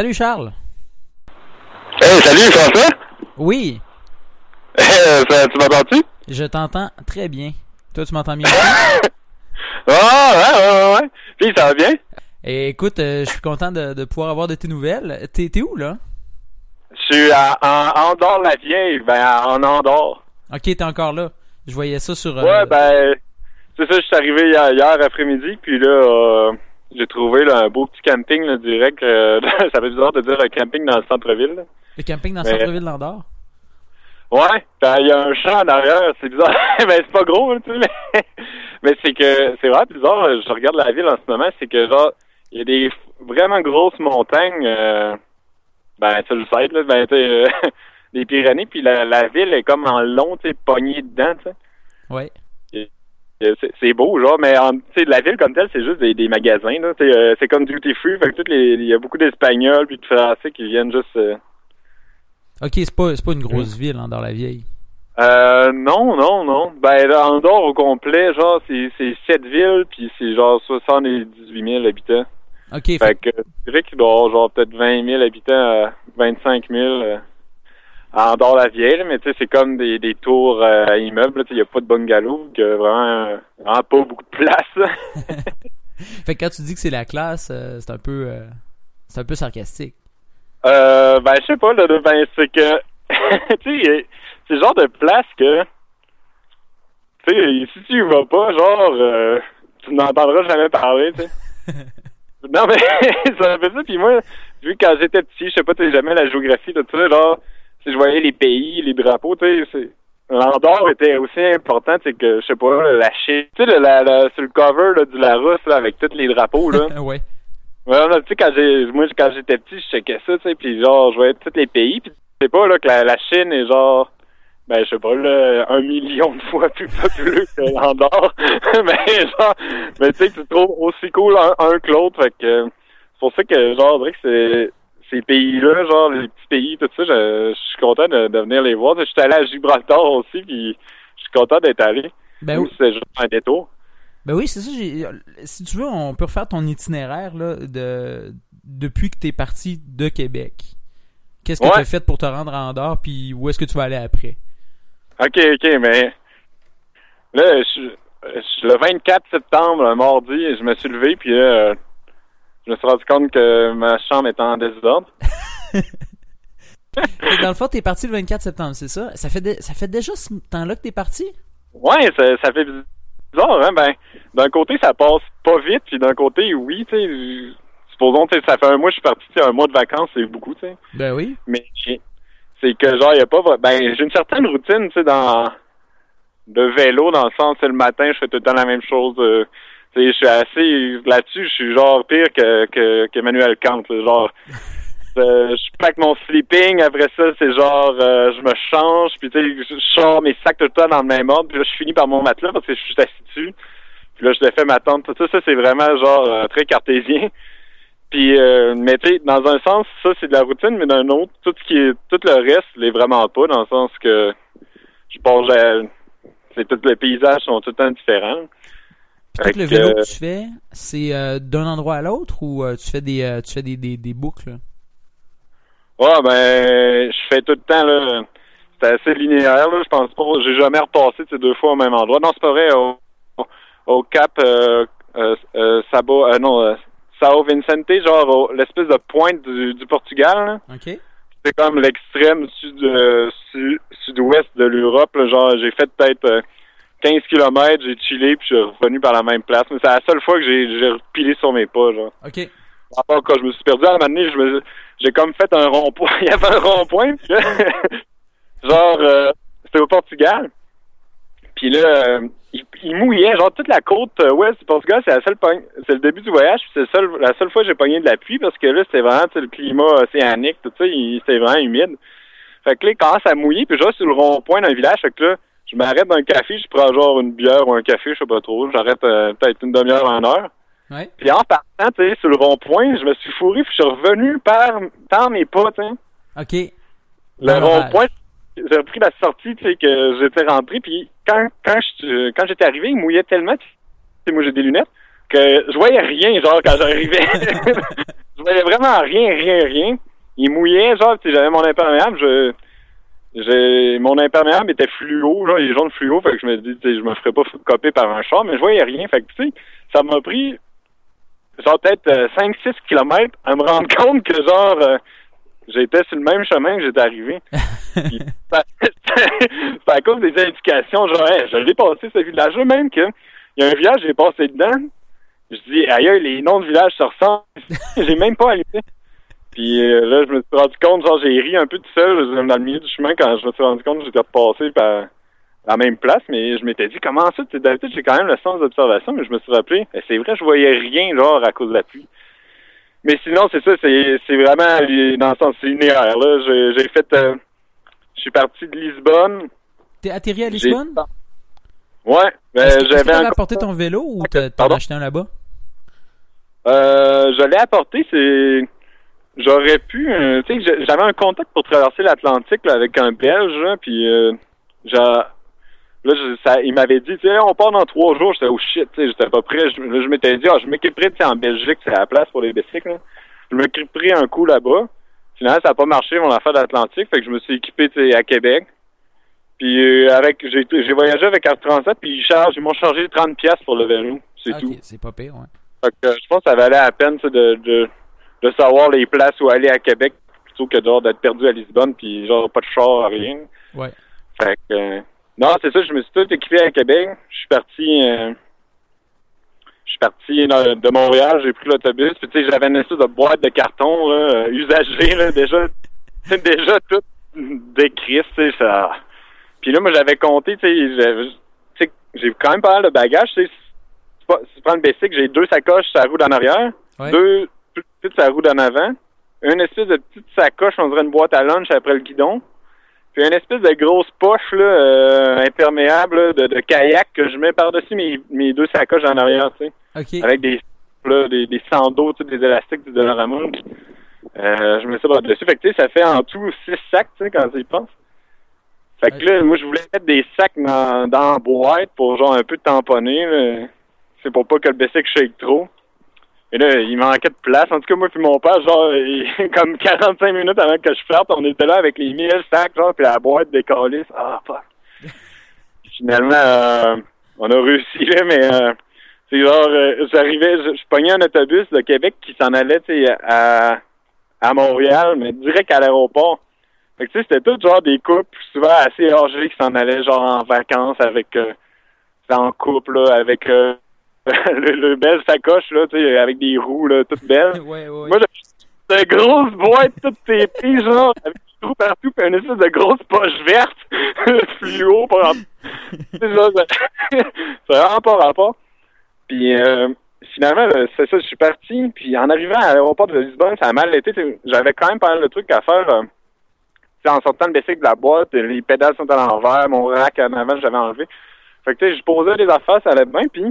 Salut Charles. Hey, salut François. Oui. Euh, ça, tu m'entends-tu? Je t'entends très bien. Toi, tu m'entends bien Ah, ouais, ouais, ouais, ouais. Puis, ça va bien? Et écoute, euh, je suis content de, de pouvoir avoir de tes nouvelles. T'es où, là? Je suis à, en Andorre-la-Vieille, ben, en Andorre. Ok, t'es encore là. Je voyais ça sur... euh, Ouais, ben, c'est ça, je suis arrivé hier, hier après-midi, puis là, euh, j'ai trouvé là, un beau petit camping, là, direct. euh, ça fait bizarre de dire un camping dans le centre-ville. Le camping dans le centre-ville d'Andorre? Ouais, ben, il y a un champ en arrière, c'est bizarre. ben, c'est pas gros, tu sais, mais, mais c'est que, c'est vraiment bizarre, je regarde la ville en ce moment, c'est que, genre, il y a des vraiment grosses montagnes, euh, ben, sur le site, là, ben, tu sais, euh, des Pyrénées, puis la, la ville est comme en long, tu sais, pognée dedans, tu sais. Ouais. Euh, C'est beau, genre, mais en, tu sais, la ville comme telle, c'est juste des, des magasins, euh, c'est comme duty free, fait que il y a beaucoup d'Espagnols puis de Français qui viennent juste. euh, Ok, c'est pas, c'est pas une grosse ville, Andorre-la-Vieille. Euh, non, non, non. Ben, là, Andorre au complet, genre, c'est, c'est sept villes, puis c'est genre 78 000 habitants. Ok, Fait fait, que, je dirais qu'il doit avoir genre peut-être 20 000 habitants, euh, 25 000 euh, à Andorre-la-Vieille, là, mais tu sais, c'est comme des, des tours euh, à immeubles, là, tu sais, il n'y a pas de bungalow, que vraiment, euh, vraiment pas beaucoup de place, fait que quand tu dis que c'est la classe, euh, c'est un peu... euh, c'est un peu sarcastique. Euh, ben, je sais pas, là, ben, c'est que, tu sais, c'est le genre de place que, tu sais, si tu y vas pas, genre, euh, tu n'entendras jamais parler, tu sais. non, mais, ça fait ça, puis moi, vu que quand j'étais petit, je sais pas, tu sais, jamais la géographie, tout ça, genre, si je voyais les pays, les drapeaux, tu sais, c'est, l'Andorre était aussi important, c'est que, je sais pas, la Chine, tu sais, le- la, la- sur le cover, là, du Larousse, là, avec tous les drapeaux, là. ouais. Ouais, tu sais, quand j'ai, moi, quand j'étais petit, je checkais ça, tu sais, puis genre, je voyais tous les pays, puis tu sais pas, là, que la, la Chine est genre, ben, je sais pas, là, un million de fois plus populeux que l'Andorre. mais genre, mais tu sais, tu trouves aussi cool un, un que l'autre, fait que, c'est pour ça que, genre, dirait que c'est, ces pays-là, genre, les petits pays, tout ça, je, je suis content de, de venir les voir. Je suis allé à Gibraltar aussi, puis je suis content d'être allé. Ben oui. c'est juste un détour. Ben oui, c'est ça. Si tu veux, on peut refaire ton itinéraire là, de depuis que t'es parti de Québec. Qu'est-ce que Ouais. t'as fait pour te rendre à Andorre, puis où est-ce que tu vas aller après? OK, OK, mais là, je, je- le 24 septembre, un mardi, je me suis levé, puis là, euh, je me suis rendu compte que ma chambre était en désordre. Dans le fond, t'es parti le 24 septembre, c'est ça? Ça fait, ça fait déjà ce temps-là que t'es parti? Ouais, ça, ça fait bizarre, hein? Ben, d'un côté, ça passe pas vite, puis d'un côté, oui, tu sais. Supposons, tu sais, ça fait un mois que je suis parti, tu sais, un mois de vacances, c'est beaucoup, tu sais. Ben oui. Mais c'est que genre, y a pas. Ben, j'ai une certaine routine, tu sais, dans. de vélo, dans le sens, c'est le matin, je fais tout le temps la même chose. euh, je suis assez. Là-dessus, je suis genre pire que, que, qu'Emmanuel Kant, genre. euh, je pack mon sleeping, après ça, c'est genre, euh, je me change, puis tu sais, je sors mes sacs tout le temps dans le même ordre, puis là, je finis par mon matelas parce que je suis assis dessus. Puis là, je défais ma tente, tout ça, ça, c'est vraiment genre euh, très cartésien. Puis, euh, mais tu sais, dans un sens, ça c'est de la routine, mais d'un autre, tout ce qui est, tout le reste, l'est vraiment pas, dans le sens que je pense, que c'est tout les paysages sont tout le temps différents. Puis tout le vélo euh, que tu fais, c'est euh, d'un endroit à l'autre ou euh, tu fais des euh, tu fais des, des, des boucles? Ouais, ben, je fais tout le temps, là. C'est assez linéaire, là. Je pense pas. J'ai jamais repassé, ces deux fois au même endroit. Non, c'est pas vrai. Au, au Cap, euh, euh, euh, Sabo, euh, non, euh, Sao Vicente, genre, l'espèce de pointe du, du Portugal, là. OK. C'est comme l'extrême sud, euh, su- sud-ouest de l'Europe. Genre, j'ai fait peut-être euh, 15 kilomètres, j'ai chillé, puis je suis revenu par la même place. Mais c'est la seule fois que j'ai, repilé sur mes pas, genre. OK. Part quand je me suis perdu à un moment donné, je me, j'ai comme fait un rond-point. Il y avait un rond-point, genre, euh, c'était au Portugal. Puis là, euh, il, il mouillait, genre toute la côte euh, ouest du Portugal, c'est la seule c'est le début du voyage, c'est seul, la seule fois que j'ai pogné de la pluie parce que là, c'était vraiment tu sais, le climat océanique, tout ça, il- c'était vraiment humide. Fait que là, il commence à mouiller, puis genre sur le rond-point d'un village, fait que là, je m'arrête dans un café, je prends genre une bière ou un café, je sais pas trop, j'arrête euh, peut-être une demi-heure en heure. Ouais. Puis en partant, tu sais, sur le rond-point, je me suis fourré, puis je suis revenu par, par mes pas, tu sais. OK. Le rond-point, j'ai repris la sortie, tu sais, que j'étais rentré, puis quand, quand je- quand j'étais arrivé, il mouillait tellement, tu sais, moi j'ai des lunettes, que je voyais rien, genre, quand j'arrivais. je voyais vraiment rien, rien, rien. Il mouillait, genre, tu sais, j'avais mon imperméable, je, j'ai, mon imperméable était fluo, genre, il est jaune fluo, fait que je me dis, je me ferais pas copier par un char, mais je voyais rien, fait que, tu sais, ça m'a pris, genre, peut-être 5-6 euh, kilomètres à me rendre compte que, genre, euh, j'étais sur le même chemin que j'étais arrivé. c'est à cause des indications, genre, je l'ai passé, ce village-là, même que, il y a un village, j'ai passé dedans, je dis, aïe, les noms de village se ressemblent. j'ai même pas allumé. Puis euh, là, je me suis rendu compte, genre, j'ai ri un peu tout seul dans le milieu du chemin quand je me suis rendu compte que j'étais repassé par la même place, mais je m'étais dit, comment ça? D'habitude, j'ai quand même le sens d'observation, mais je me suis rappelé, eh, c'est vrai, je voyais rien, genre, à cause de la pluie. Mais sinon, c'est ça, c'est vraiment dans le sens linéaire, là. J'ai fait... Euh, je suis parti de Lisbonne. T'es atterri à Lisbonne? Ouais. Ben, j'avais apporté ton vélo ou t'en as acheté un là-bas? Euh, je l'ai apporté, c'est j'aurais pu, euh, tu sais, j'avais un contact pour traverser l'Atlantique avec un Belge, puis euh, là, ça, il m'avait dit, tu sais, on part dans trois jours. J'étais au oh shit, tu sais, j'étais pas prêt. Je, je m'étais dit, ah, je m'équiperais, tu sais, en Belgique, c'est la place pour les bicycles. Je m'équiperais un coup là-bas. Finalement, ça n'a pas marché mon affaire d'Atlantique, fait que je me suis équipé, tu sais, à Québec. Puis euh, avec, j'ai, j'ai voyagé avec Air Transat, puis ils chargent, ils m'ont chargé 30 pièces pour le vélo, c'est tout. c'est pas pire, ouais. Fait que, je pense que ça valait la peine, de, de de savoir les places où aller à Québec plutôt que d'être perdu à Lisbonne puis genre pas de char, rien. Ouais. Fait que euh, non, c'est ça, je me suis tout équipé à Québec. Je suis parti euh, je suis parti de Montréal, j'ai pris l'autobus, puis tu sais, j'avais une espèce de boîte de carton là, euh, usagée là, déjà déjà tout décrit, tu sais, ça. Puis là moi j'avais compté, tu sais, j'ai quand même pas mal de bagages, tu sais. Si tu prends le basic, j'ai deux sacoches la roue en arrière, deux toute sa roue d'en avant, une espèce de petite sacoche, on dirait une boîte à lunch après le guidon, puis une espèce de grosse poche là, euh, imperméable de, kayak que je mets par-dessus mes, mes deux sacoches en arrière, tu sais. Avec des, là, des, des sandaux, tu sais, des élastiques du Dollarama. Euh, je mets ça par-dessus. Fait que, tu sais, ça fait en tout six sacs, tu sais, quand tu y penses. Fait que là, moi, je voulais mettre des sacs dans, dans la boîte pour genre un peu tamponner. C'est pour pas que le bicycle shake trop. Et là, il manquait de place. En tout cas, moi puis mon père, genre, comme 45 minutes avant que je parte, on était là avec les 1000 sacs, genre, puis la boîte des calices. Ah, fuck. Finalement, euh, on a réussi, là, mais euh, c'est genre, euh, j'arrivais, je, je, pognais un autobus de Québec qui s'en allait, tu sais, à, à Montréal, mais direct à l'aéroport. Fait que, tu sais, c'était tout genre des couples souvent assez âgés qui s'en allaient, genre, en vacances avec, en couple, là, avec le, le, belle sacoche, là, tu sais, avec des roues, là, toutes belles. ouais, ouais. Moi, j'avais une grosse boîte, toutes épées, genre, avec des trous partout, puis une espèce de grosse poche verte, fluo, pour C'est vraiment pas rapport. Puis, euh, finalement, c'est ça, je suis parti, puis en arrivant à l'aéroport de Lisbonne, ça a mal été, j'avais quand même pas mal de trucs à faire, euh, en sortant de baisser de la boîte, les pédales sont à l'envers, mon rack en avant, j'avais enlevé. Fait que, tu sais, je posais des affaires, ça allait bien, puis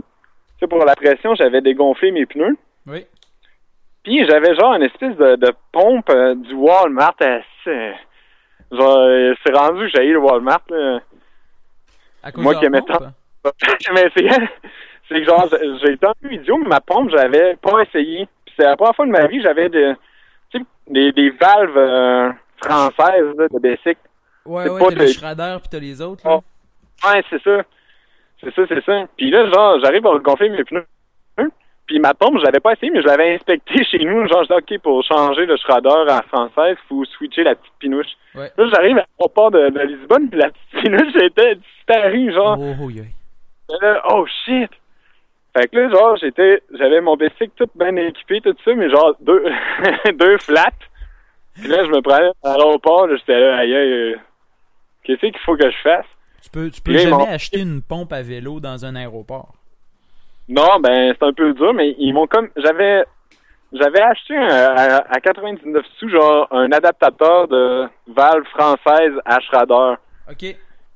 sais, pour la pression, j'avais dégonflé mes pneus. Oui. Puis j'avais genre une espèce de, de pompe euh, du Walmart. Euh, genre, euh, c'est rendu j'ai eu le Walmart. Là. À cause Moi qui aimais tant. mais c'est, c'est que genre, j'ai été un peu idiot, mais ma pompe, j'avais pas essayé. Puis c'est la première fois de ma vie j'avais de, des, des valves françaises là, de basic. Ouais, ouais, t'as les Schrader puis t'as les autres. Là. Ouais, c'est ça. C'est ça, c'est ça. Puis là, genre, j'arrive à gonfler mes pneus. Puis ma pompe, je l'avais pas essayé, mais je l'avais inspecté chez nous. Genre, je dis, OK, pour changer le Schrader en française, il faut switcher la petite pinouche. Ouais. Là, j'arrive à l'aéroport de, de Lisbonne, puis la petite pinouche était disparue, genre. Oh, oh, là, oh shit! Fait que là, genre, j'étais, j'avais mon bicycle tout bien équipé, tout ça, mais genre, deux, deux flats. Puis là, je me prenais à l'aéroport, j'étais là, aïe, aïe, euh, qu'est-ce qu'il faut que je fasse? Tu peux, tu peux jamais acheter une pompe à vélo dans un aéroport. Non, ben c'est un peu dur, mais ils m'ont comme j'avais j'avais acheté à, 99 sous genre un adaptateur de valve française à Schrader. OK.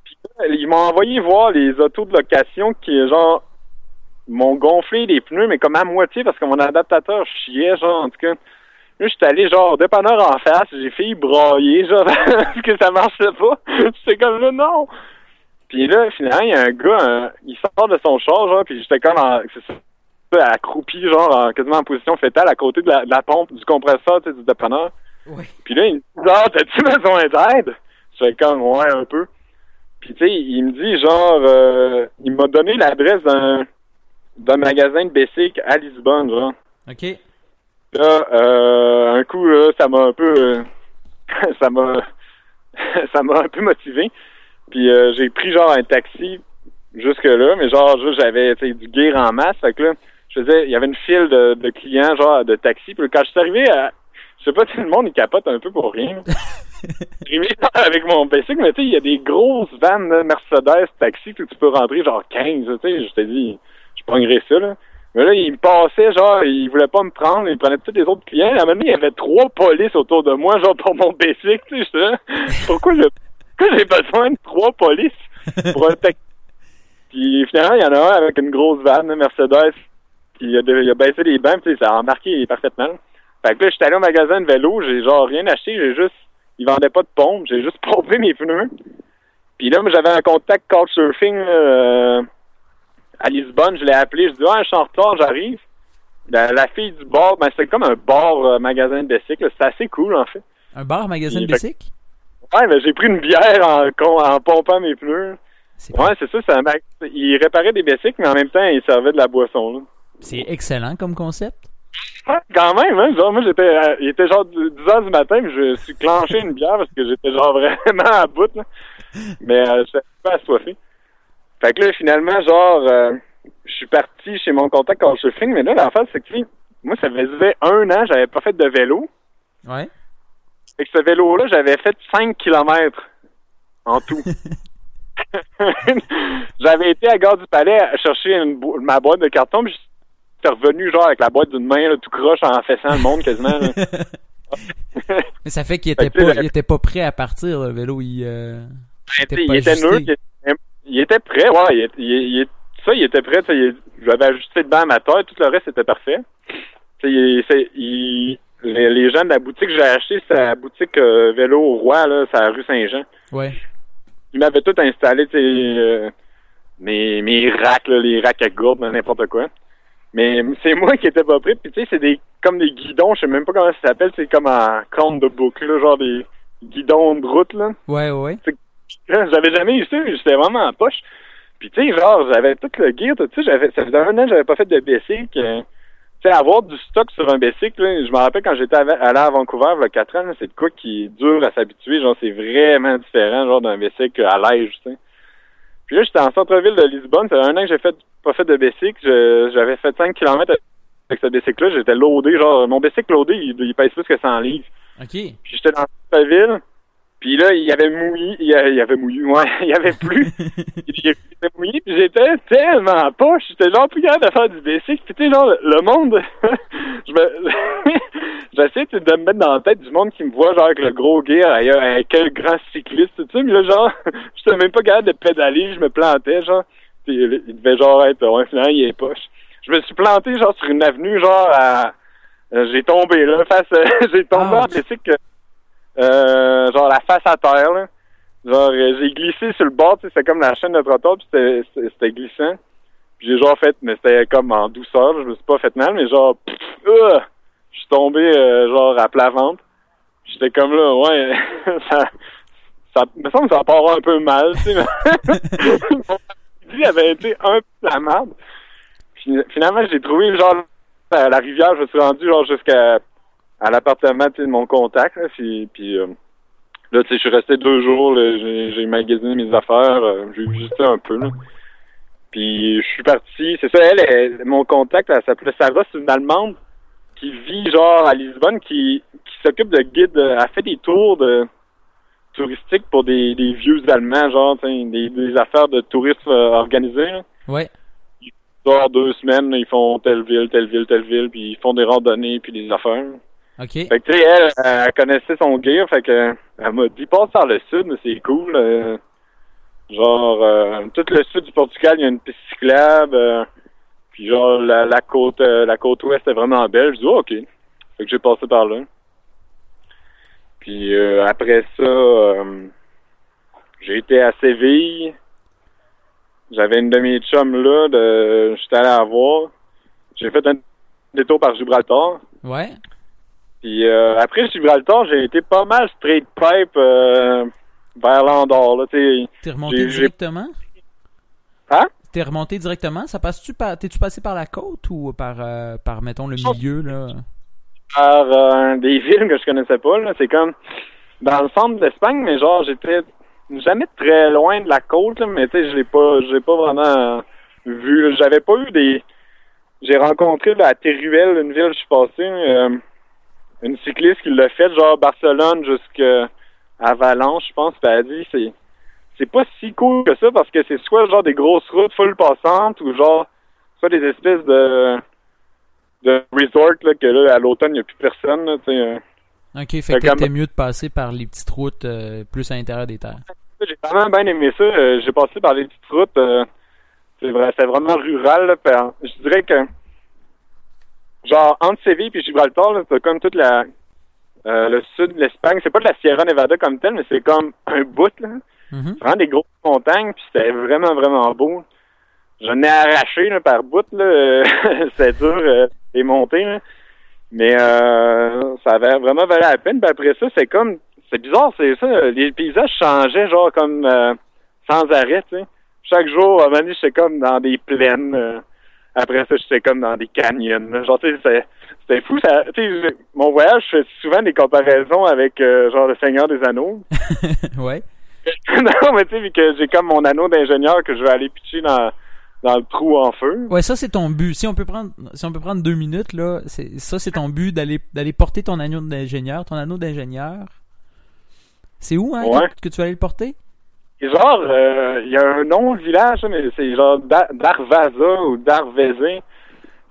Puis ils m'ont envoyé voir les autos de location qui genre m'ont gonflé les pneus mais comme à moitié parce que mon adaptateur chiait genre en tout cas. Là, je suis allé genre dépanneur en face, j'ai fait brailler genre parce que ça marchait pas. J'étais comme là non. Puis là, finalement, il y a un gars, il sort de son char, genre, puis j'étais comme en, accroupi, genre, en, quasiment en position fétale, à côté de la, de la pompe du compresseur, tu sais, du dépanneur. Oui. Puis là, il me dit, genre, t'as-tu besoin d'aide? Je fais comme, ouais, un peu. Puis, tu sais, il me dit, genre, euh, il m'a donné l'adresse d'un, d'un magasin de Bessic à Lisbonne, genre. OK. Là, euh, un coup, là, ça m'a un peu, euh, ça m'a, ça m'a un peu motivé. Puis euh, j'ai pris genre un taxi jusque là, mais genre juste j'avais du gear en masse, fait que là, je faisais, il y avait une file de, de clients genre de taxi. Puis quand je suis arrivé à, je sais pas si le monde il capote un peu pour rien. arrivé avec mon basic, mais tu sais, il y a des grosses vannes là, Mercedes taxi que tu peux rentrer genre 15, tu sais, je t'ai dit, je prendrais ça là. Mais là, il me passait, genre, il voulait pas me prendre, il prenait tous les autres clients. À un moment donné, il y avait trois polices autour de moi, genre, pour mon basic, tu sais, pourquoi je, j'ai besoin de trois polices pour un taxi? Puis finalement, il y en a un avec une grosse vanne, Mercedes, qui il a, il a baissé les bancs, tu sais, ça a embarqué parfaitement. Fait que là, j'étais allé au magasin de vélo, j'ai genre rien acheté, j'ai juste, ils vendaient pas de pompe, j'ai juste pompé mes pneus. Puis là, moi, j'avais un contact couchsurfing, euh, à Lisbonne, je l'ai appelé, je dis ah, je suis en retard, j'arrive. La, la fille du bar, ben c'était comme un bar euh, magasin de bicycle, c'est assez cool en fait. Un bar, magasin de bicycle? Ouais, mais j'ai pris une bière en, en pompant mes pneus. C'est Ouais, c'est ça, c'est un mag... il réparait des bicycles, mais en même temps, il servait de la boisson. Là. c'est excellent comme concept. Ouais, quand même, hein, genre, moi j'étais euh, il était genre 10 heures du matin, puis je suis clenché une bière parce que j'étais genre vraiment à bout, là. Mais euh, j'étais pas assoiffé. Fait que là, finalement, genre, euh, je suis parti chez mon contact quand je filme, mais là, l'affaire, c'est que, moi, ça faisait un an, j'avais pas fait de vélo. Ouais. Fait que ce vélo-là, j'avais fait 5 kilomètres en tout. j'avais été à Gare du Palais à chercher une bo- ma boîte de carton, puis j'étais revenu genre avec la boîte d'une main, là, tout croche en fessant le monde quasiment. Mais ça fait qu'il était Fait pas, il était pas prêt à partir, le vélo. Il, euh, Ben, il était il était, il était prêt, ouais, il, était- il, il- ça, il était prêt, j'avais ajusté dedans à ma taille, tout le reste était parfait. Il- les, les gens de la boutique que j'ai acheté, c'est la boutique euh, Vélo au Roi, là, c'est à la rue Saint-Jean. ouais. Ils m'avaient tout installé, tu sais, euh, mes, mes racks, là, les racks à gourde, n'importe quoi. Mais c'est moi qui étais pas prêt, puis tu sais, c'est des comme des guidons, je sais même pas comment ça s'appelle, c'est comme en compte de boucle, là, genre des guidons de route, là. Ouais, ouais. J'avais jamais eu ça, j'étais vraiment en poche. Puis tu sais, genre, j'avais tout le gear, ça, j'avais, ça faisait un an que j'avais pas fait de tu sais, avoir du stock sur un bicycle, là, je me rappelle quand j'étais à- allé à Vancouver, il y a 4 ans, c'est de quoi qui est dur à s'habituer, genre, c'est vraiment différent, genre, d'un bicycle à sais. Puis là, j'étais en centre-ville de Lisbonne, ça fait un an que j'ai fait, pas fait de bicycle, j'avais fait 5 km avec ce bicycle-là, j'étais loadé, genre, mon bicycle loadé, il, il pèse plus que 100 livres. OK. Puis j'étais dans la ville. Puis là, il y avait mouillé. Il y avait, mouillé, ouais. Il y avait plu. il était mouillé. Puis j'étais tellement poche. J'étais genre plus capable de faire du bicycle. Puis tu sais, genre, le monde. je me. J'essaie de me mettre dans la tête du monde qui me voit, genre, avec le gros gear, avec, quel grand cycliste, tu sais. Mais là, genre, j'étais même pas capable de pédaler. Je me plantais, genre. Puis il devait, genre, être. Ouais, finalement, il est poche. Je me suis planté, genre, sur une avenue, genre, à. J'ai tombé là, face, j'ai tombé en Ouch. bicycle, euh, genre la face à terre, là. Genre, euh, j'ai glissé sur le bord, tu sais, c'était comme la chaîne de trottoir, puis c'était- glissant. Puis j'ai genre fait, mais c'était comme en douceur, je me suis pas fait mal, mais genre, pff, euh, je suis tombé, euh, genre, à plat ventre. J'étais comme là, ouais, ça, ça me semble que ça part un peu mal, tu sais. après-midi avait été un peu la merde. Finalement, j'ai trouvé, genre, la rivière, je me suis rendu, genre, jusqu'à à l'appartement de mon contact. Là, puis, puis, euh, là, tu sais, je suis resté deux jours. là, J'ai j'ai magasiné mes affaires. euh, J'ai visité un peu. Là. Puis je suis parti. C'est ça, elle, elle- mon contact, elle s'appelait Sarah, c'est une Allemande qui vit genre à Lisbonne, qui, qui s'occupe de guide. euh, Elle fait des tours de touristiques pour des, des vieux Allemands, genre des, des affaires de tourisme euh, organisées. là Ouais. deux semaines, ils font telle ville, telle ville, telle ville, puis ils font des randonnées, puis des affaires. OK. Fait que, tu sais, elle, elle connaissait son gear, fait que, elle m'a dit, passe par le sud, mais c'est cool. euh, genre, euh, tout le sud du Portugal, il y a une piste cyclable, euh, puis genre, la, la côte euh, la côte ouest est vraiment belle. Je dis, oh, OK. Fait que j'ai passé par là. Puis euh, après ça, euh, j'ai été à Séville. J'avais une de mes chums là, de, j'étais allé la voir. j'ai fait un détour par Gibraltar. Ouais. Puis euh, après Gibraltar, j'ai été pas mal straight pipe euh, vers l'Andorre. T'es remonté directement? Hein? T'es remonté directement? Ça passe-tu par. T'es-tu passé par la côte ou par, euh, par mettons, le milieu, là? par euh, des villes que je connaissais pas. là. C'est comme dans le centre de l'Espagne, mais genre j'étais jamais très loin de la côte, là, mais tu sais, je l'ai pas, j'ai pas vraiment vu. là. J'avais pas eu des. J'ai rencontré là, à Teruel, une ville où je suis passé, euh, une cycliste qui l'a fait, genre Barcelone jusqu'à Valence, je pense, puis elle a dit c'est c'est pas si cool que ça parce que c'est soit genre des grosses routes full passantes ou genre soit des espèces de de resort là, que là à l'automne il n'y a plus personne là, euh. Ok, fait Fait que t'es mieux de passer par les petites routes euh, plus à l'intérieur des terres. J'ai vraiment bien aimé ça. Euh, j'ai passé par les petites routes. euh, c'est vrai, c'est vraiment rural. Là, je dirais que genre entre Séville et Gibraltar, là, c'est comme toute la euh, le sud de l'Espagne. C'est pas de la Sierra Nevada comme telle, mais c'est comme un bout là. C'est vraiment des grosses montagnes, puis c'était vraiment, vraiment beau. J'en ai arraché là, par bout, là. euh, c'était dur euh, les montées, là. Mais euh, ça avait vraiment valu la peine. Puis après ça, c'est comme. C'est bizarre, c'est ça. Les paysages changeaient genre comme euh, sans arrêt, tu sais. Chaque jour, à un moment donné, j'étais comme dans des plaines. Après ça, j'étais comme dans des canyons. là. Genre, tu sais, c'est- c'était fou. Ça, mon voyage, je fais souvent des comparaisons avec euh, genre le Seigneur des Anneaux. ouais. non, mais tu sais, vu que j'ai comme mon anneau d'ingénieur que je vais aller pitcher dans, dans le trou en feu. Ouais, ça c'est ton but. Si on peut prendre, si on peut prendre deux minutes là, c'est ça c'est ton but d'aller d'aller porter ton anneau d'ingénieur, ton anneau d'ingénieur. C'est où hein Ouais. que, que tu vas aller le porter? Et genre, euh, il y a un nom de village, mais c'est genre Dar- Darvaza ou Darvezé.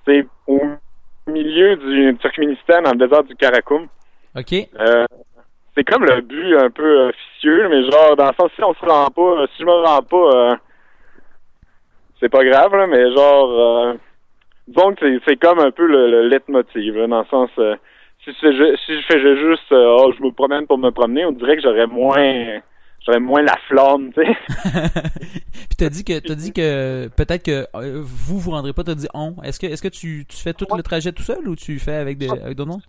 C'est au milieu du Turkménistan, dans le désert du Karakoum. Ok. Euh, c'est comme le but un peu euh, officieux, mais genre, dans le sens, si on se rend pas, euh, si je me rends pas, euh, c'est pas grave, là, mais genre, euh, disons que c'est- comme un peu le, le leitmotiv, là, dans le sens, euh, si, je si je fais juste, euh, oh, je me promène pour me promener, on dirait que j'aurais moins, j'aurais moins la flamme, tu sais. Puis t'as dit que t'as dit que peut-être que euh, vous vous rendrez pas. T'as dit on. Est-ce que est-ce que tu, tu fais tout le trajet tout seul ou tu fais avec des avec d'autres mondes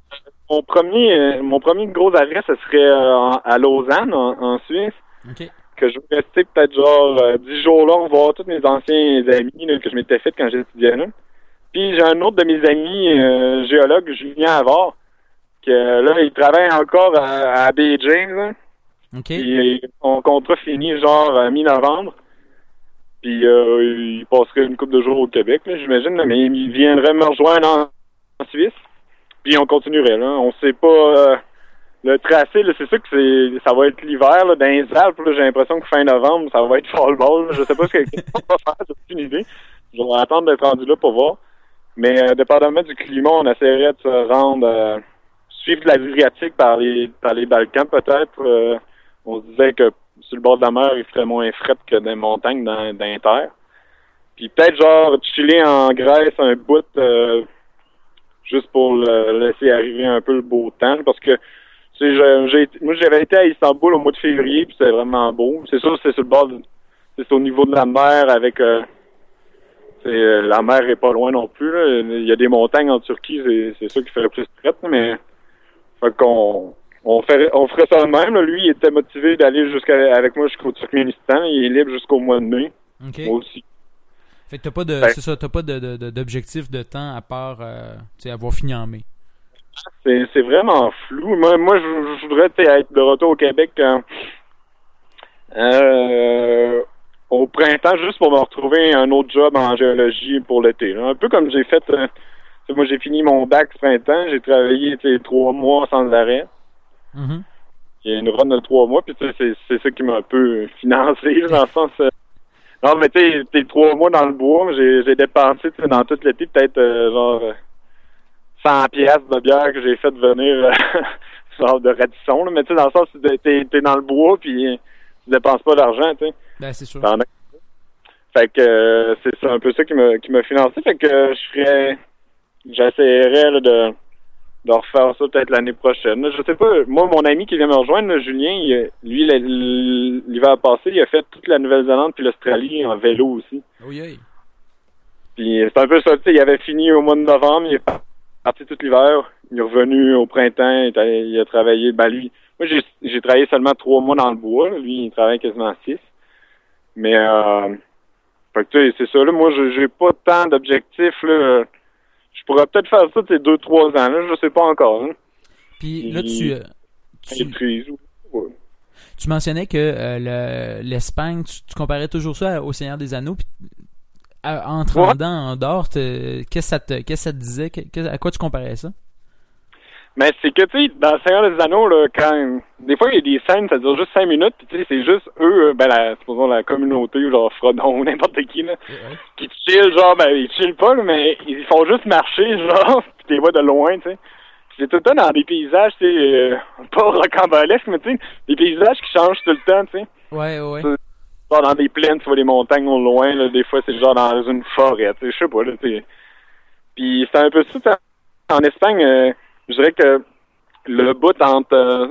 Mon premier, euh, mon premier gros arrêt, ce serait euh, à Lausanne, en, en Suisse. Ok. que je vais rester peut-être genre euh, 10 jours là, voir tous mes anciens amis là, que je m'étais fait quand j'étudiais là. Puis j'ai un autre de mes amis euh, géologues, Julien Avard, que là, il travaille encore à, à Beijing, là. Ok. Puis son contrat finit genre à mi-novembre. Puis euh, il passerait une couple de jours au Québec, j'imagine, mais il viendrait me rejoindre en, Suisse. Puis on continuerait, là. On sait pas euh, le tracé, c'est sûr que c'est ça va être l'hiver, dans les Alpes, j'ai l'impression que fin novembre, ça va être fall ball. là. Je sais pas ce que- va faire, j'ai aucune idée. Je vais attendre d'être rendu là pour voir. Mais euh, dépendamment du climat, on essaierait de se rendre euh, suivre l'Adriatique par les par les Balkans peut-être. On se disait que sur le bord de la mer, il ferait moins fret que les montagnes, dans, dans. Puis peut-être genre chiller en Grèce un bout euh, juste pour le- laisser arriver un peu le beau temps. Parce que tu sais, j'ai- moi j'avais été à Istanbul au mois de février, puis c'était vraiment beau. C'est sûr, c'est sur le bord de- c'est au niveau de la mer avec euh, c'est, euh, la mer est pas loin non plus. là. Il y a des montagnes en Turquie, c'est, c'est sûr qu'il ferait plus fret, mais fait qu'on on ferait, on ferait ça de même. là. Lui, il était motivé d'aller jusqu'à avec moi jusqu'au Turkménistan. Il est libre jusqu'au mois de mai. Ok. Moi aussi. Fait que t'as pas de Ouais. c'est ça t'as pas de, de- de- d'objectif de temps à part euh, tu sais avoir fini en mai? C'est, c'est vraiment flou. Moi, moi je, je voudrais être de retour au Québec quand, euh, au printemps juste pour me retrouver un autre job en géologie pour l'été. Un peu comme j'ai fait. euh, moi, j'ai fini mon bac ce printemps. J'ai travaillé trois mois sans arrêt. Mhm. Il y a une run de trois mois, puis tu sais, c'est, c'est ça qui m'a un peu financé, dans le sens... euh, non, mais tu sais, t'es trois mois dans le bois, j'ai, j'ai dépensé, tu sais, dans tout l'été, peut-être, euh, genre, euh, 100 piastres de bière que j'ai fait venir, euh, genre de Radisson, là, mais tu sais, dans le sens, t'es, t'es, t'es dans le bois, puis euh, tu dépenses pas d'argent, tu sais. Ben c'est sûr. Fait que euh, c'est un peu ça qui m'a qui financé. Fait que euh, je ferais j'essaierais là, de, de refaire ça peut-être l'année prochaine. Je sais pas, moi mon ami qui vient me rejoindre, là, Julien, il- lui l'hiver passé, il a fait toute la Nouvelle-Zélande puis l'Australie en vélo aussi. Oui, oui. Puis c'est un peu ça, tu sais, il avait fini au mois de novembre, il est parti tout l'hiver, il est revenu au printemps, il a, travaillé, ben lui, moi j'ai travaillé seulement trois mois dans le bois, lui il travaille quasiment six. Mais euh, fait que c'est ça, là, moi j'ai pas tant d'objectifs, là. Je pourrais peut-être faire ça ces deux, trois ans, là, je sais pas encore. Puis là tu. Euh, tu... mentionnais que euh, l'Espagne, tu, comparais toujours ça au Seigneur des Anneaux. Puis entre en dedans, en dehors, qu'est-ce que ça te, qu'est-ce que ça te disait? à quoi tu comparais ça? Mais c'est que, tu sais, dans le Seigneur des Anneaux, là, quand, des fois, il y a des scènes, ça dure juste cinq minutes, puis tu sais, c'est juste eux, euh, ben, la, supposons la communauté, genre Frodon ou n'importe qui, là, qui chill, genre, ben, ils chillent pas, mais ils font juste marcher, genre, puis tu les vois de loin, tu sais. C'est tout le temps dans des paysages, tu sais, euh, pas rocambolesques, mais tu sais, des paysages qui changent tout le temps, tu sais. Ouais, ouais dans des plaines, tu vois les montagnes au loin, là, des fois c'est genre dans une forêt, tu sais, je sais pas, là, Puis c'est un peu ça, en Espagne, euh, je dirais que le bout entre, euh,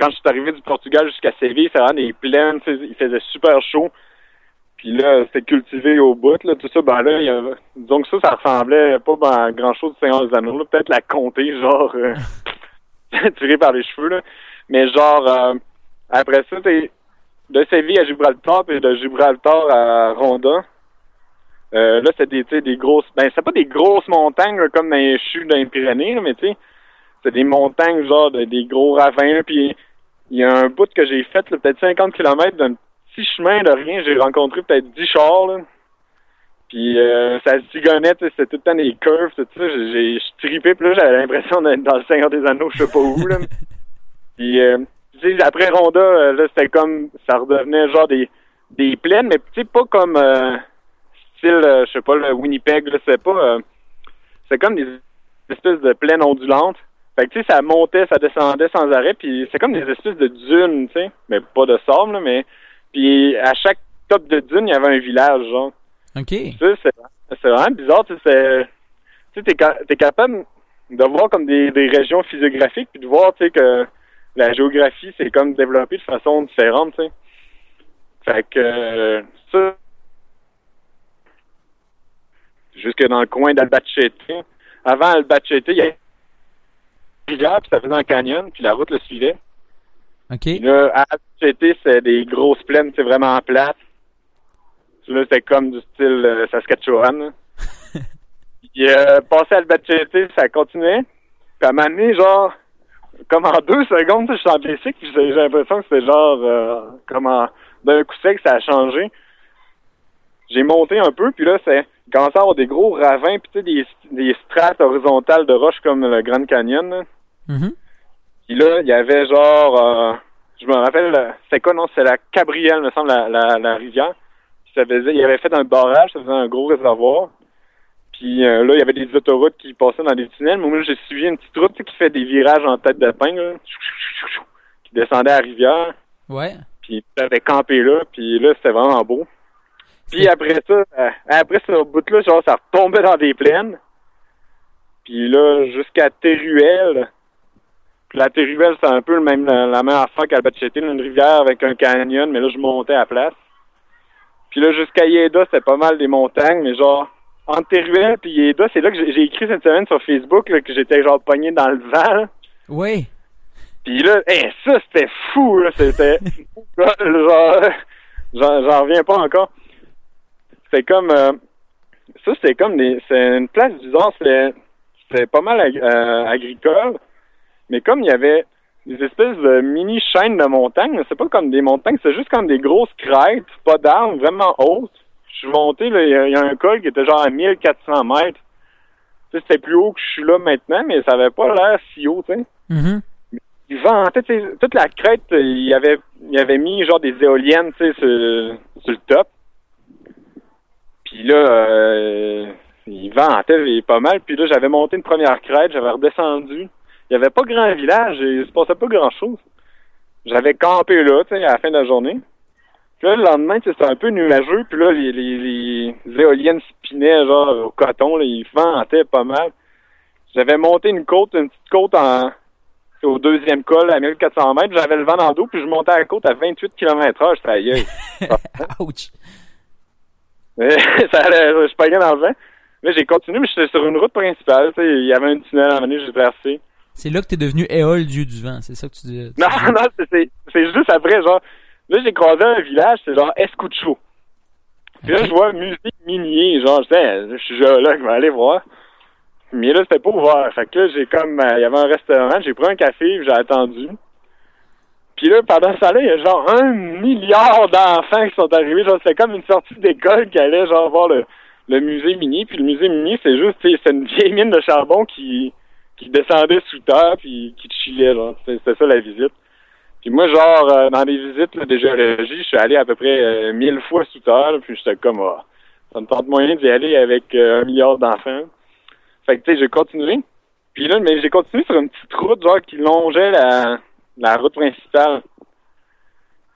quand je suis arrivé du Portugal jusqu'à Séville, c'est vraiment des plaines, il faisait super chaud. Puis là, c'était cultivé au bout, là, tout ça, ben là, il y avait, que ça, ça ressemblait pas à grand chose de Seigneur des Anneaux, peut-être la comté, genre, euh, par les cheveux, là. Mais genre, après ça, t'es de Séville à Gibraltar, puis de Gibraltar à Ronda. Euh, là, c'est des, des grosses. Ben, c'est pas des grosses montagnes comme dans les chutes dans les Pyrénées, mais tu sais, c'est des montagnes genre de, des gros ravins. Puis il y a un bout que j'ai fait, peut-être 50 km d'un petit chemin de rien. J'ai rencontré peut-être 10 chars. Là. Puis euh, ça zigonnait, c'était tout le temps des curves, tout ça. J'ai trippé, puis là, j'avais l'impression d'être dans le Seigneur des Anneaux, je sais pas où. Là. puis euh, après Ronda, euh, là, c'était comme, ça redevenait genre des, des plaines, mais tu sais, pas comme euh, style, euh, je sais pas, le Winnipeg, c'est pas, c'est comme des espèces de plaines ondulantes. Fait que tu sais, ça montait, ça descendait sans arrêt, puis c'est comme des espèces de dunes, tu sais, mais pas de sable, là, mais puis à chaque top de dune, il y avait un village, genre. Ok. Tu sais, c'est vraiment bizarre, tu sais, tu sais, t'es capable de voir comme des, des régions physiographiques, puis de voir, tu sais, que la géographie c'est comme développé de façon différente, tu sais. Fait que euh, ça, jusque dans le coin d'Albacete. Avant Albacete, il y avait une rivière, puis ça faisait un canyon, puis la route le suivait. OK. là, à Albacete, c'est des grosses plaines, c'est vraiment plate. Là, c'est comme du style euh, Saskatchewan. puis euh, passé à Albacete, ça continuait. Puis à un moment donné, genre, comme en deux secondes, je suis en basic, puis j'ai l'impression que c'était genre, euh, comme d'un coup sec, ça a changé. J'ai monté un peu, puis là, c'est commençait à avoir des gros ravins, puis tu sais, des, des strates horizontales de roches comme le Grand Canyon. Là. Mm-hmm. Puis là, il y avait genre, euh, je me rappelle, c'est quoi, non, c'est la Cabrielle, me semble, la, la, la rivière. ça faisait, il avait fait un barrage, ça faisait un gros réservoir. Puis euh, là, il y avait des autoroutes qui passaient dans des tunnels. Mais moi, j'ai suivi une petite route qui fait des virages en tête de ping, qui descendait à la rivière. Ouais. Puis j'avais campé là, puis là, c'était vraiment beau. Puis après ça, euh, après ce bout-là, genre, ça retombait dans des plaines. Puis là, jusqu'à Teruel. Puis la Teruel, c'est un peu le même, la, même affaire qu'Albacete, une rivière avec un canyon, mais là, je montais à la place. Puis là, jusqu'à Yeda, c'était pas mal des montagnes, mais genre, entre Teruel puis Yeda, c'est là que j'ai écrit cette semaine sur Facebook que j'étais genre pogné dans le vent. Oui. Puis là, hey, ça c'était fou, là, c'était genre j'en reviens pas encore. C'était comme euh, ça c'était comme des c'est une place disons c'est c'était pas mal euh, agricole, mais comme il y avait des espèces de mini chaînes de montagnes, c'est pas comme des montagnes, c'est juste comme des grosses crêtes, pas d'arbres, vraiment hautes je suis monté, il y, a un col qui était genre à 1400 mètres. C'était plus haut que je suis là maintenant, mais ça avait pas l'air si haut, tu sais. Mm-hmm. Toute la crête, il avait, il avait mis genre des éoliennes, tu sais, sur, sur, le top. Puis là, euh, il ventait pas mal. Puis là, j'avais monté une première crête, j'avais redescendu. Il y avait pas grand village, il se passait pas grand chose. J'avais campé là, tu sais, à la fin de la journée là, le lendemain, c'était un peu nuageux, puis là, les, éoliennes spinaient, genre, au coton, là, ils ventaient pas mal. J'avais monté une côte, une petite côte en, au deuxième col à 1400 mètres, j'avais le vent dans le dos, puis je montais à la côte à 28 km heure, j'étais aïe. Ouch! ça allait, je paguais dans le vent. Mais j'ai continué, mais j'étais sur une route principale. Tu sais, il y avait un tunnel à un moment j'ai traversé. C'est là que t'es devenu Éole, dieu du vent, c'est ça que tu dis? tu Non, dis? non, c'est- juste après, genre. Là, j'ai croisé un village, c'est genre Escucho. Puis là, je vois musique minier, genre, je sais, je suis géologue, je vais aller voir. Mais là, c'était pas ouvert. Fait que là, j'ai comme, euh, il y avait un restaurant, j'ai pris un café, j'ai attendu. Puis là, pendant ça là, il y a genre un milliard d'enfants qui sont arrivés. Genre, c'était comme une sortie d'école qui allait, genre, voir le, le musée minier. Puis le musée minier, c'est juste, c'est une vieille mine de charbon qui, qui descendait sous terre, puis qui chillait, genre. C'était ça la visite. Puis moi, genre, euh, dans des visites là, de géologie, je suis allé à peu près euh, mille fois sous terre, là, puis j'étais comme, ah, ça me tente moyen d'y aller avec euh, un milliard d'enfants. Fait que, tu sais, j'ai continué. Puis là, mais j'ai continué sur une petite route, genre, qui longeait la, la route principale.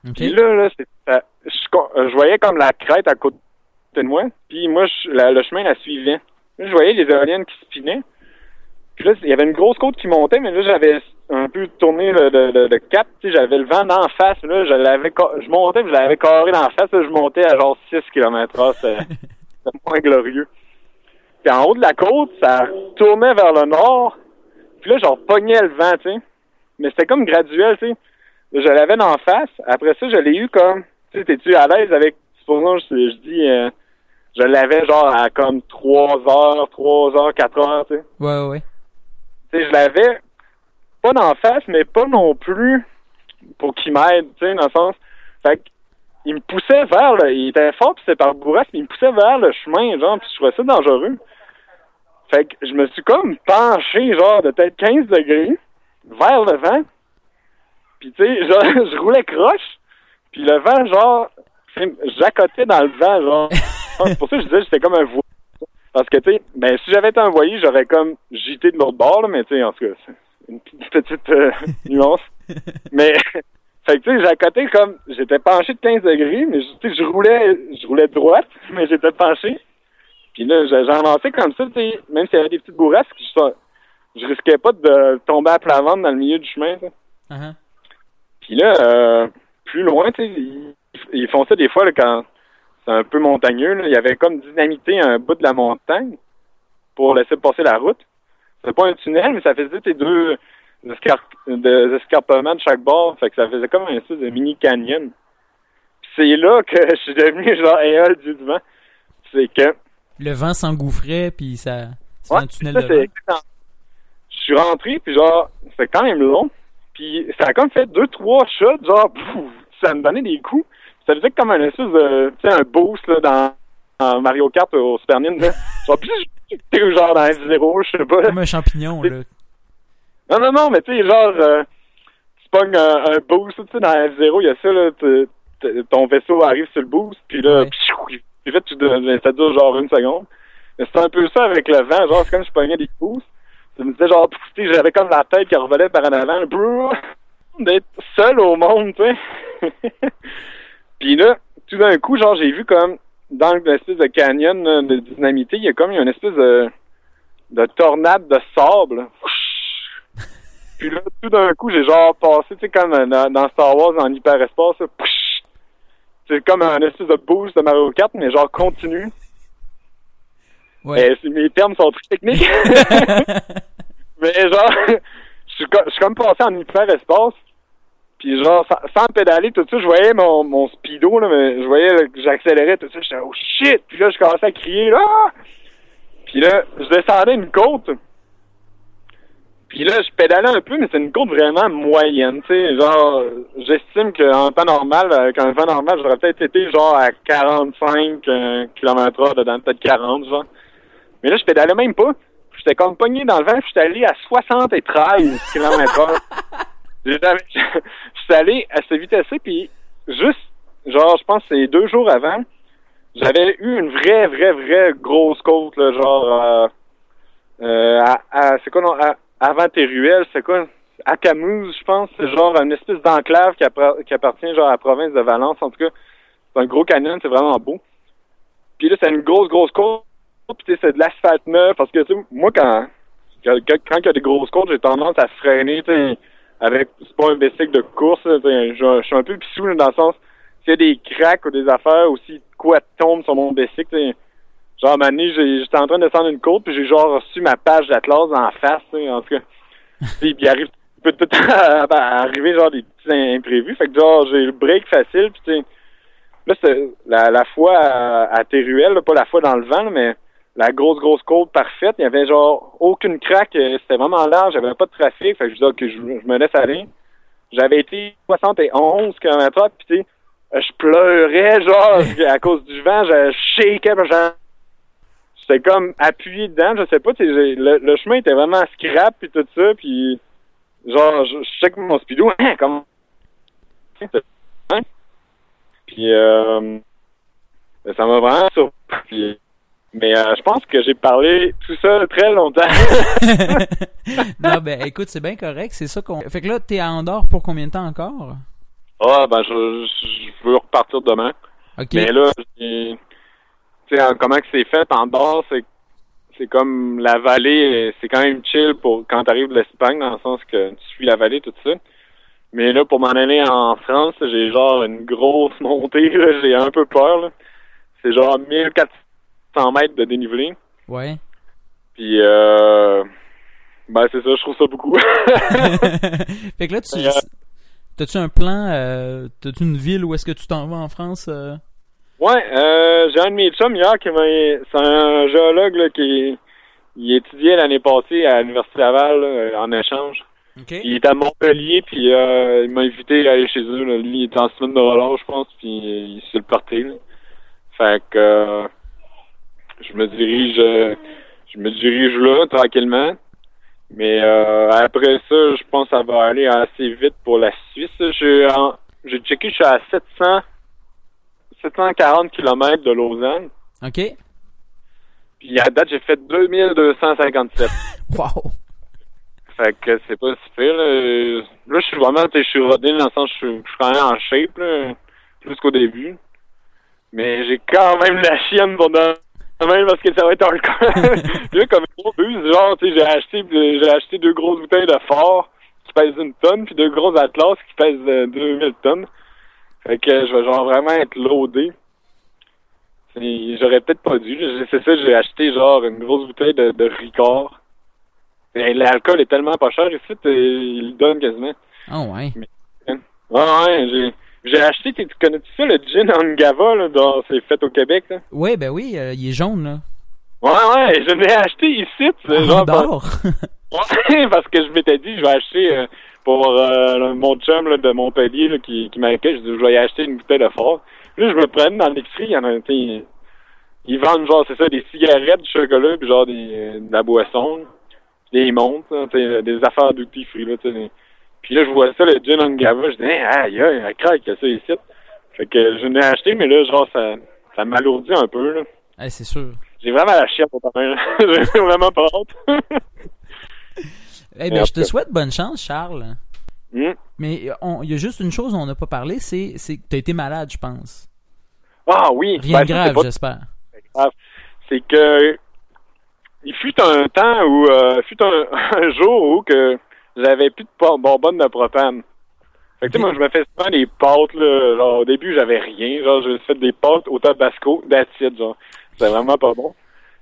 Ok. Puis là, là, c'est, ça- je, co- je voyais comme la crête à côté de moi, puis moi, je- la- le chemin la suivait. Là, je voyais les éoliennes qui spinaient. Puis là, il y avait une grosse côte qui montait, mais là, j'avais un peu tourné le, le, le- le cap. Tu sais, j'avais le vent d'en face. Là, je l'avais, je montais, puis je l'avais carré d'en face. Là, je montais à genre 6 km heure. C'était c'était moins glorieux. Puis en haut de la côte, ça tournait vers le nord. Puis là, genre, pognais le vent, tu sais. Mais c'était comme graduel, tu sais. Je l'avais d'en face. Après ça, je l'ai eu comme... Tu sais, t'es-tu à l'aise avec... Supposons, je, je dis... euh, je l'avais genre à comme 3 heures, 3 heures, 4 heures, tu sais. Ouais, ouais. Tu sais, je l'avais pas d'en face, mais pas non plus pour qu'il m'aide, tu sais, dans le sens. Fait que, il me poussait vers le. Il était fort, puis c'était par bourrasque, mais il me poussait vers le chemin, genre, puis je trouvais ça dangereux. Fait que je me suis comme penché, genre, de peut-être 15 degrés, vers le vent. Puis, tu sais, genre, je roulais croche, puis le vent, genre, j'accotais dans le vent, genre. C'est pour ça que je disais que j'étais comme un voilier. Parce que, tu sais, ben, si j'avais été un voilier, j'aurais comme gité de l'autre bord, là, mais tu sais, en tout cas, c'est une petite, euh, nuance. Mais, fait que, tu sais, j'accotais comme, j'étais penché de 15 degrés, mais, je- tu sais, je roulais, je roulais droite, mais j'étais penché. Puis là, j'ai avancé comme ça, tu sais, même s'il y avait des petites bourrasques, je, je risquais pas de tomber à plat ventre dans le milieu du chemin. Uh-huh. Puis là, euh, plus loin, ils, ils font ça des fois là, quand c'est un peu montagneux. Là. Il y avait comme dynamité un bout de la montagne pour laisser passer la route. C'était pas un tunnel, mais ça faisait tes deux escar des escarpements de chaque bord. Fait que ça faisait comme un espèce de mini canyon. Puis c'est là que je suis devenu genre Éole du vent. C'est que Le vent s'engouffrait, puis ça. C'est Ouais, un tunnel ça, de c'est vent. Je suis rentré, puis genre, c'était quand même long. Puis ça a comme fait deux, trois shots, genre, ça me donnait des coups. Ça faisait comme un espèce de, tu sais, un boost, là, dans, dans Mario Kart au Super Nintendo. Genre, genre dans F0, je sais pas. Comme un champignon, là. Non, non, non, mais tu sais, genre, euh, tu pognes un, un boost, tu sais, dans F0, il y a ça, là, t- t- ton vaisseau arrive sur le boost, puis là, Ouais. pfiou, puis fait, tu ça dure genre une seconde. Mais c'est un peu ça avec le vent, genre, c'est comme si je pognais des boosts. Ça me disait, genre, j'avais comme la tête qui revolait par en avant, d'être seul au monde, tu sais. puis là, tout d'un coup, genre, j'ai vu comme, dans l'espèce de canyon là, de dynamité, il y a comme une espèce de, de tornade de sable. Puis là, tout d'un coup, j'ai genre passé, tu sais, comme dans, dans Star Wars en hyperespace, c'est comme un espèce de boost de Mario Kart, mais genre continu. Ouais. Mes termes sont très techniques. mais genre, je suis comme passé en hyperespace. Puis genre, sans, sans pédaler, tout ça, je voyais mon, mon speedo, là, mais je voyais là, que j'accélérais, tout ça, j'étais « Oh shit! » Puis là, je commençais à crier, là! Puis là, je descendais une côte. Puis là, je pédalais un peu, mais c'est une côte vraiment moyenne, tu sais. Genre, j'estime qu'en temps normal, avec un vent normal, j'aurais peut-être été genre à 45 euh, km heure dedans, peut-être 40, genre. Mais là, je pédalais même pas. J'étais comme pogné dans le vent, puis j'étais allé à 73 km heure. J'avais- J'étais allé à cette vitesse-là, puis juste, genre, je pense que c'est deux jours avant, j'avais eu une vraie, vraie, vraie grosse côte, là, genre, euh, euh, à, à- c'est quoi, non, à, avant Teruel, c'est quoi? À Camus, je pense, c'est genre une espèce d'enclave qui, qui appartient, genre, à la province de Valence, en tout cas. C'est un gros canyon, c'est vraiment beau. Puis là, c'est une grosse, grosse côte, puis c'est de l'asphalte neuf, parce que, tu sais, moi, quand, quand, quand il y a des grosses côtes, j'ai tendance à freiner, tu sais, avec, c'est pas un bicycle de course, je, suis un peu pissou, là, dans le sens, s'il y a des cracks ou des affaires aussi quoi tombe sur mon bicycle. tu sais. Genre, à j'étais en train de descendre une côte, puis j'ai genre reçu ma page d'Atlas en face, tu sais, en tout cas. Puis il arrive peut tout à- à arriver genre des petits imprévus. Fait que genre, j'ai le break facile, puis tu là, c'est la, la fois à, à Teruel, là, pas la fois dans le vent, là, mais la grosse, grosse côte parfaite, il y avait genre aucune craque, euh, c'était vraiment large, j'avais pas de trafic, fait que je dis, ok, je, je me laisse aller. J'avais été 71 km puis tu sais, je pleurais, genre, à cause du vent, je shakeais, genre, j'étais comme appuyé dedans, je sais pas, tu sais, j'ai- le, le chemin était vraiment scrap, puis tout ça, puis genre, je, je check mon speedo, hein, comme, hein? Puis, euh, ça m'a vraiment surpris. Mais euh, je pense que j'ai parlé tout ça très longtemps. non, ben écoute, c'est bien correct, c'est ça qu'on. Fait que là, t'es à Andorre pour combien de temps encore? Ah, ben, je, je veux repartir demain. Ok. Mais là, tu sais, en- comment que c'est fait en dehors, c'est c'est comme la vallée, c'est quand même chill pour quand t'arrives de l'Espagne, dans le sens que tu suis la vallée, tout ça. Mais là, pour m'en aller en France, j'ai genre une grosse montée, j'ai un peu peur. C'est genre 1400 mètres de dénivelé. Ouais. Puis, euh, ben, c'est ça, je trouve ça beaucoup. fait que là, tu. Euh, T'as-tu un plan? Euh, T'as-tu une ville où est-ce que tu t'en vas en France? euh? Ouais, euh, j'ai un de mes chums hier qui m'a. C'est un géologue là, qui il étudiait l'année passée à l'Université Laval là, en échange. Il est à Montpellier, puis euh, il m'a invité à aller chez eux. Là. Lui, il est en semaine de relâche, je pense, puis il s'est le parti. Fait que euh, je me dirige euh, je me dirige là tranquillement. Mais euh, après ça, je pense que ça va aller assez vite pour la Suisse. J'ai checké, je suis à 700 740 km de Lausanne. Ok. Puis à date, j'ai fait 2257. Wow. Fait que c'est pas si pire. Là, Là, je suis vraiment, je suis rodé dans le sens, je suis, je suis quand même en shape, là, plus qu'au début. Mais j'ai quand même la chienne pendant même parce que ça va être hardcore. Puis là, comme un gros bus, genre, tu sais, j'ai acheté, j'ai acheté deux grosses bouteilles de fort qui pèsent une tonne, puis deux grosses Atlas qui pèsent euh, 2000 tonnes. Fait que je vais genre vraiment être loadé. J'aurais peut-être pas dû. C'est ça, j'ai acheté genre une grosse bouteille de, de Ricard. L'alcool est tellement pas cher ici, t'es- il le donne quasiment. Ah ouais. Ouais, ouais, j'ai, j'ai acheté, tu connais-tu ça, le gin Angava, là, dans, c'est fait au Québec, là? Ouais, ben oui, euh, il est jaune, là. Ouais, ouais, je l'ai acheté ici, c'est genre, parce, Andorre. ouais, parce que je m'étais dit, je vais acheter euh, pour euh, mon chum là, de Montpellier, là, qui, qui je dis, je vais y acheter une bouteille de fort. Là, je me prenne dans l'épicerie, il y en a, tu sais, ils vendent, genre, c'est ça, des cigarettes, du chocolat, puis genre, des, de la boisson, puis des montres, tu sais, des affaires duty free, là, tu sais, Puis là, je vois ça, le gin Angava, je dis, hey, aïe, aïe, elle craque, ça ici. Fait que je l'ai acheté, mais là, genre, ça, ça m'alourdit un peu, là. Eh, c'est sûr. J'ai vraiment la chienne pour ta main. J'ai vraiment pas hâte. Eh ben, je te souhaite bonne chance, Charles. Hmm? Mais on- il y a juste une chose dont on n'a pas parlé, c'est que t'as été malade, je pense. Ah oui. Rien Ben, de grave, j'espère. grave. C'est que il fut un temps où euh, fut un, un jour où que j'avais plus de bonbonne de propane. Fait que tu sais, moi je me fais souvent des pâtes là, genre au début j'avais rien, genre je me suis fait des pâtes au tabasco, d'acide genre. C'était vraiment pas bon.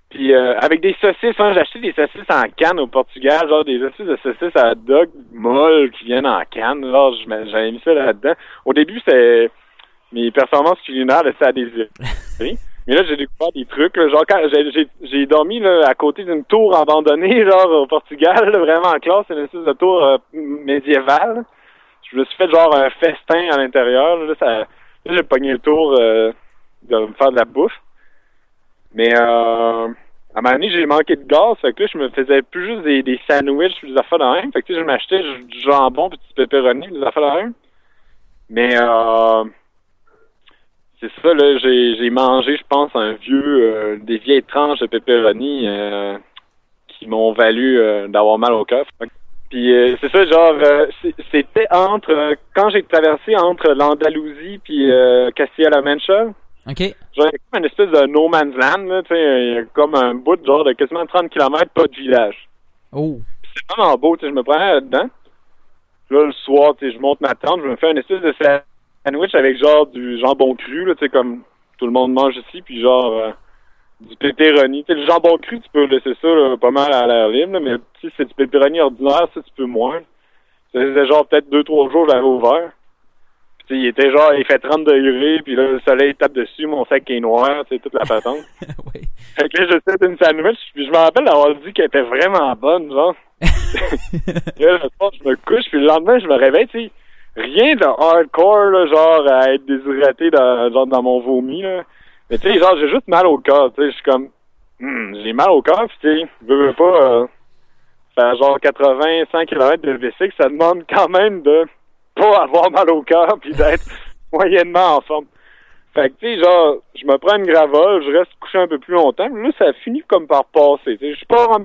Puis euh, avec des saucisses, hein, j'ai acheté des saucisses en canne au Portugal, genre des saucisses de saucisses à dog molles qui viennent en canne, genre j'avais mis ça là-dedans. Au début c'est mes performances culinaires laissaient à désirer. Mais là, j'ai découvert des trucs. là, genre, quand j'ai- dormi là, à côté d'une tour abandonnée, genre au Portugal, là, vraiment en classe, une espèce de tour euh, médiévale. Je me suis fait genre un festin à l'intérieur. Là, ça, là, j'ai pogné le tour euh, de me faire de la bouffe. Mais euh, à un moment donné, j'ai manqué de gaz. Fait que là, je me faisais plus juste des, des sandwichs des affaires de même. Fait que tu sais, je m'achetais du jambon du pepperoni, des affaires de même. Mais euh, c'est ça, là, j'ai, j'ai mangé, je pense, un vieux, euh, des vieilles tranches de pepperoni euh, qui m'ont valu euh, d'avoir mal au cœur. Puis euh, c'est ça, genre, euh, c'était entre, euh, quand j'ai traversé entre l'Andalousie puis euh, Castilla-La Mancha, OK? genre, comme une espèce de no man's land, là, tu sais, il y a comme un bout, genre, de quasiment 30 km, pas de village. Oh. C'est vraiment beau, tu sais, je me prenais là-dedans. Là, le soir, tu sais, je monte ma tente, je me fais une espèce de sandwich avec genre du jambon cru, là, tu sais, comme tout le monde mange ici, puis genre euh, du pepperoni. Tu sais, le jambon cru, tu peux laisser ça là, pas mal à l'air libre, là, mais si c'est du pepperoni ordinaire, ça, tu peux moins. C'était genre peut-être deux, trois jours, j'avais ouvert. Puis tu sais, il était genre, il fait 30 degrés, puis là, le soleil tape dessus, mon sac est noir, sais, toute la patente. oui. Fait que là, je sais une sandwich, puis je me rappelle d'avoir dit qu'elle était vraiment bonne, genre. là, le soir, je me couche, puis le lendemain, je me réveille, tu sais, rien de hardcore, là, genre, à être déshydraté dans, genre, dans mon vomi. Mais tu sais, genre, j'ai juste mal au corps, tu sais, je suis comme, hmm, j'ai mal au corps, tu sais, je veux pas, euh, faire genre 80, 100 km de bicycle, ça demande quand même de pas avoir mal au corps, puis d'être moyennement en forme. Fait que, tu sais, genre, je me prends une gravole, je reste couché un peu plus longtemps, là, ça finit comme par passer, tu sais, je suis pas en.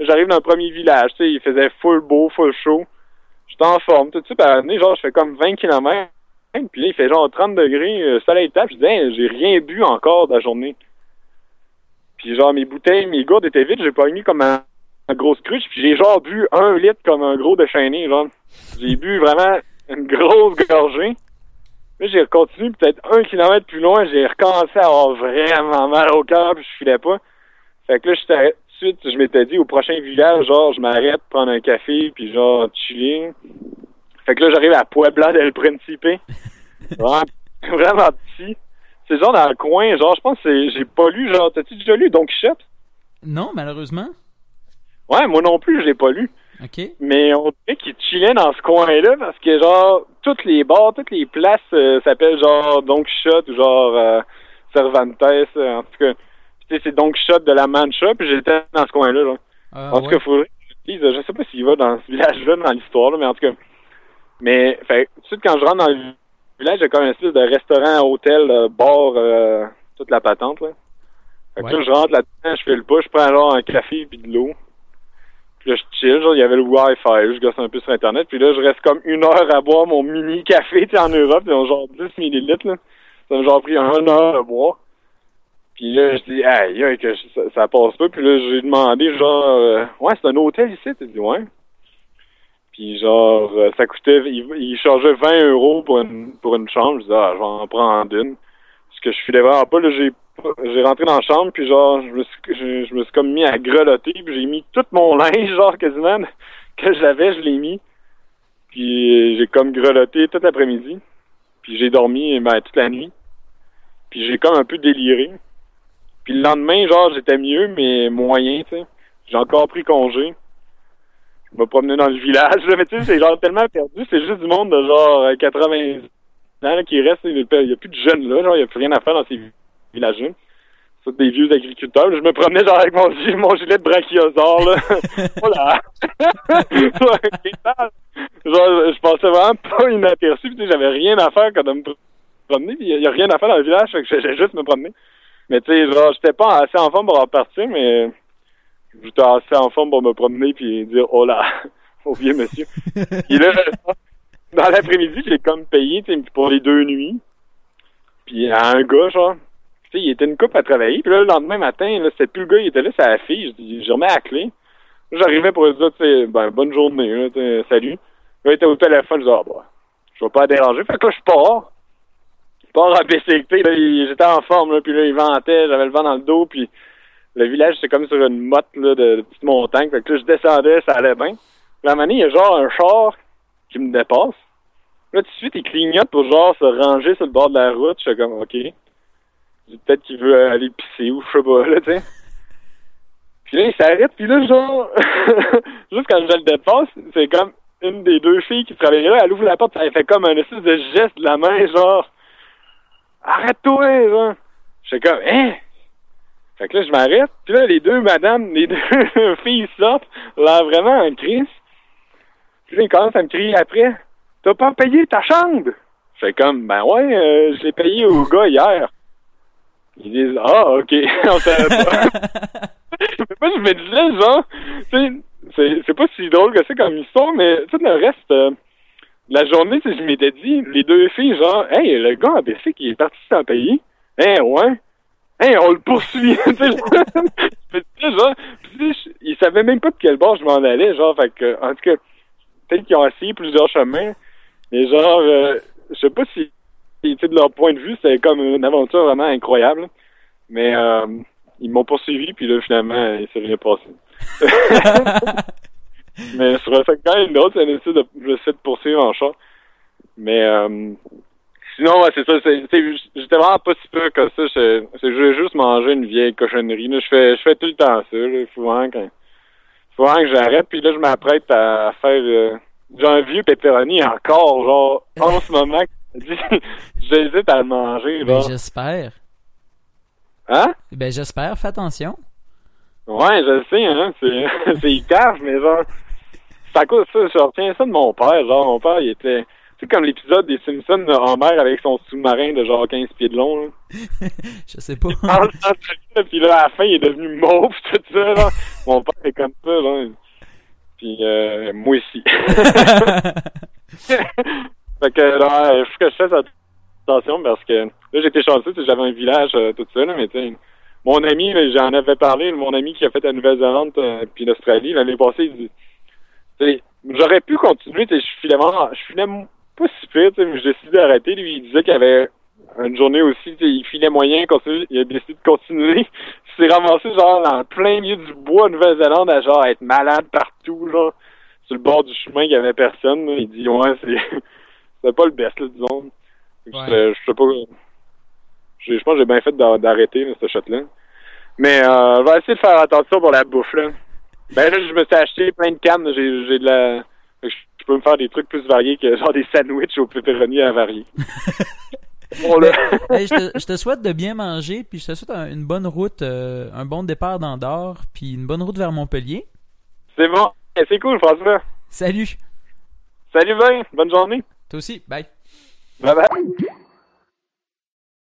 J'arrive dans le premier village, tu sais, il faisait full beau, full chaud. J'étais en forme, tout suite, par année, genre, je fais comme 20 km, puis là, il fait genre 30 degrés, euh, soleil tape, je dis, j'ai rien bu encore de la journée. Puis genre, mes bouteilles, mes gourdes étaient vides, j'ai pas mis comme un, un grosse cruche, puis j'ai genre bu un litre comme un gros déchaîné, genre. J'ai bu vraiment une grosse gorgée. Là, j'ai continué peut-être un kilomètre plus loin, j'ai recommencé à avoir vraiment mal au cœur, puis je filais pas. Fait que là, j'étais suite, je m'étais dit, au prochain village, genre, je m'arrête, prendre un café, puis genre, chiller. Fait que là, j'arrive à Puebla del Principe. Vraiment, vraiment petit. C'est genre dans le coin, genre, je pense que c'est, j'ai pas lu, genre, t'as-tu déjà lu Don Quichotte? Non, malheureusement. Ouais, moi non plus, je l'ai pas lu. OK. Mais on dirait qu'il chillait dans ce coin-là parce que, genre, toutes les bars, toutes les places euh, s'appellent genre Don Quichotte ou genre euh, Cervantes, euh, en tout cas. C'est Don Quichotte de la Mancha, puis j'étais dans ce coin-là, genre. Ah, En tout ouais. cas, faudrait que je je sais pas s'il va dans ce village-là, dans l'histoire, là, mais en tout cas. Mais, fait, tout de suite, quand je rentre dans le village, j'ai comme un espèce de restaurant, hôtel, euh, bar, euh, toute la patente, là. Fait que Ouais. là, je rentre là-dedans, je fais le pas, je prends genre un café puis de l'eau. Puis là, je chill, genre, il y avait le Wi-Fi, je gosse un peu sur Internet. Puis là, je reste comme une heure à boire mon mini café, tu sais, en Europe, ils ont genre 10 millilitres, là. Ça m'a genre pris une heure à boire. Puis là, je dis, aïe, que ça, ça passe pas. Puis là, j'ai demandé, genre, euh, ouais, c'est un hôtel ici? Tu dis, ouais. Puis genre, euh, ça coûtait, il, il chargeait 20 euros pour une, pour une chambre. Je dis, ah, je vais en prendre une. Parce que je filais vraiment pas, là, j'ai j'ai rentré dans la chambre, puis genre, je me suis, je, je me suis comme mis à grelotter, puis j'ai mis tout mon linge, genre, quasiment, que j'avais, je l'ai mis. Puis euh, j'ai comme grelotté toute l'après-midi. Puis j'ai dormi, ben, toute la nuit. Puis j'ai comme un peu déliré. Puis le lendemain, genre, j'étais mieux, mais moyen, tu sais. J'ai encore pris congé. Je me promener dans le village, là, mais tu sais, c'est genre tellement perdu, c'est juste du monde de genre euh, 80 ans là, qui reste, il y a plus de jeunes là, genre, il y a plus rien à faire dans ces villages-là. C'est des vieux agriculteurs. Je me promenais genre avec mon, gi- mon gilet de brachiosaure, là. voilà. genre, je passais vraiment pas inaperçu, puis tu sais, j'avais rien à faire quand de me promener, il y a rien à faire dans le village, fait que j'allais juste me promener. Mais tu sais, genre, j'étais pas assez en forme pour repartir, mais j'étais assez en forme pour me promener puis dire oh là, au vieux monsieur. puis là, dans l'après-midi, j'ai comme payé tu sais, pour les deux nuits. Puis à un gars, genre, tu sais, il était une coupe à travailler. Puis là, le lendemain matin, là, c'était plus le gars, il était là, c'est la fille. Je remets la clé. J'arrivais pour lui dire, tu sais, ben, bonne journée, là, salut. Là, il était au téléphone, je dis, ah, bah, je vais pas déranger. Fait que là, je pars. Je pars à BCT, j'étais en forme, là, puis là, il ventait, j'avais le vent dans le dos, puis le village, c'est comme sur une motte, là, de, de petite montagne. Fait que là, je descendais, ça allait bien. Moment donné, il y a genre un char qui me dépasse. Là, tout de suite, il clignote pour genre se ranger sur le bord de la route. Je suis comme, OK. Peut-être qu'il veut aller pisser ou je sais pas, là, tu sais. Puis là, il s'arrête, puis là, genre, juste quand je le dépasse, c'est comme une des deux filles qui travaillait là, elle ouvre la porte, elle fait comme un espèce de geste de la main, genre, arrête-toi, genre. Je suis comme, hein? Fait que là, je m'arrête, puis là, les deux madames, les deux filles sortent, là, vraiment un crise. Puis là, ils commencent à me crier après, t'as pas payé ta chambre? Je fais comme, ben ouais, euh, je l'ai payé au gars hier. Ils disent, ah, ok, on savait pas. Moi, je me disais, genre, c'est pas si drôle que ça comme histoire, mais tout le reste, euh, la journée, je m'étais dit, les deux filles, genre, hey, le gars en BC qui est parti sans payer, hein, ouais, hein, on le poursuit, tu sais, genre, ils savaient même pas de quel bord je m'en allais, genre, fait que, en tout cas, peut-être qu'ils ont essayé plusieurs chemins, mais genre, euh, je sais pas si tu sais, de leur point de vue, c'était comme une aventure vraiment incroyable. Mais euh, ils m'ont poursuivi, puis là, finalement, il s'est rien passé. mais le fait quand même autre, c'est de, j'essaie de poursuivre en chat. Mais euh, sinon, ouais, c'est ça. c'est- J'étais vraiment pas si peu que ça. Je, c'est- je veux juste manger une vieille cochonnerie. Là. Je fais je fais tout le temps ça. Là. Faut vraiment que, faut vraiment que j'arrête. Puis là, je m'apprête à faire euh, genre un vieux pepperoni encore, genre en ce moment. J'hésite à le manger. Ben, j'espère. Hein? Ben, j'espère. Fais attention. Ouais, je le sais, hein. C'est, c'est mais genre, c'est à cause ça, je retiens ça de mon père. Genre, mon père, il était, tu sais, comme l'épisode des Simpsons de Homer avec son sous-marin de genre 15 pieds de long, là. Je sais pas. Ça, ça, Puis là, à la fin, il est devenu mauve, tout ça, là. Mon père est comme ça, là. Puis, euh, moi aussi. fait que, là, il faut que je fasse attention parce que, là, j'étais chanceux, j'avais un village, euh, tout ça, là, mais tu sais, mon ami, j'en avais parlé, mon ami qui a fait la Nouvelle-Zélande euh, puis l'Australie, l'année passée, il dit, j'aurais pu continuer, je filais vraiment, je m- pas si pire, mais j'ai décidé d'arrêter. Lui, il disait qu'il y avait une journée aussi, il filait moyen, continue, il a décidé de continuer. Il s'est ramassé, genre, dans le plein milieu du bois, en Nouvelle-Zélande, à genre être malade partout, là. Sur le bord du chemin, il y avait personne, là. Il dit, ouais, c'est, c'est pas le best, là, disons. Ouais. Je, sais pas, je pense que j'ai bien fait d'a- d'arrêter, ce shot-là. Mais, euh, je vais essayer de faire attention pour la bouffe, là. Ben là, je me suis acheté plein de cannes, j'ai, j'ai de la, je peux me faire des trucs plus variés que genre des sandwichs au pepperoni à varier. Bon. Hey, je, te, je te souhaite de bien manger, puis je te souhaite un- une bonne route, euh, un bon départ d'Andorre, puis une bonne route vers Montpellier. C'est bon. Eh, C'est cool, François. Salut! Salut, Ben. Bonne journée. Toi aussi, bye! Bye bye.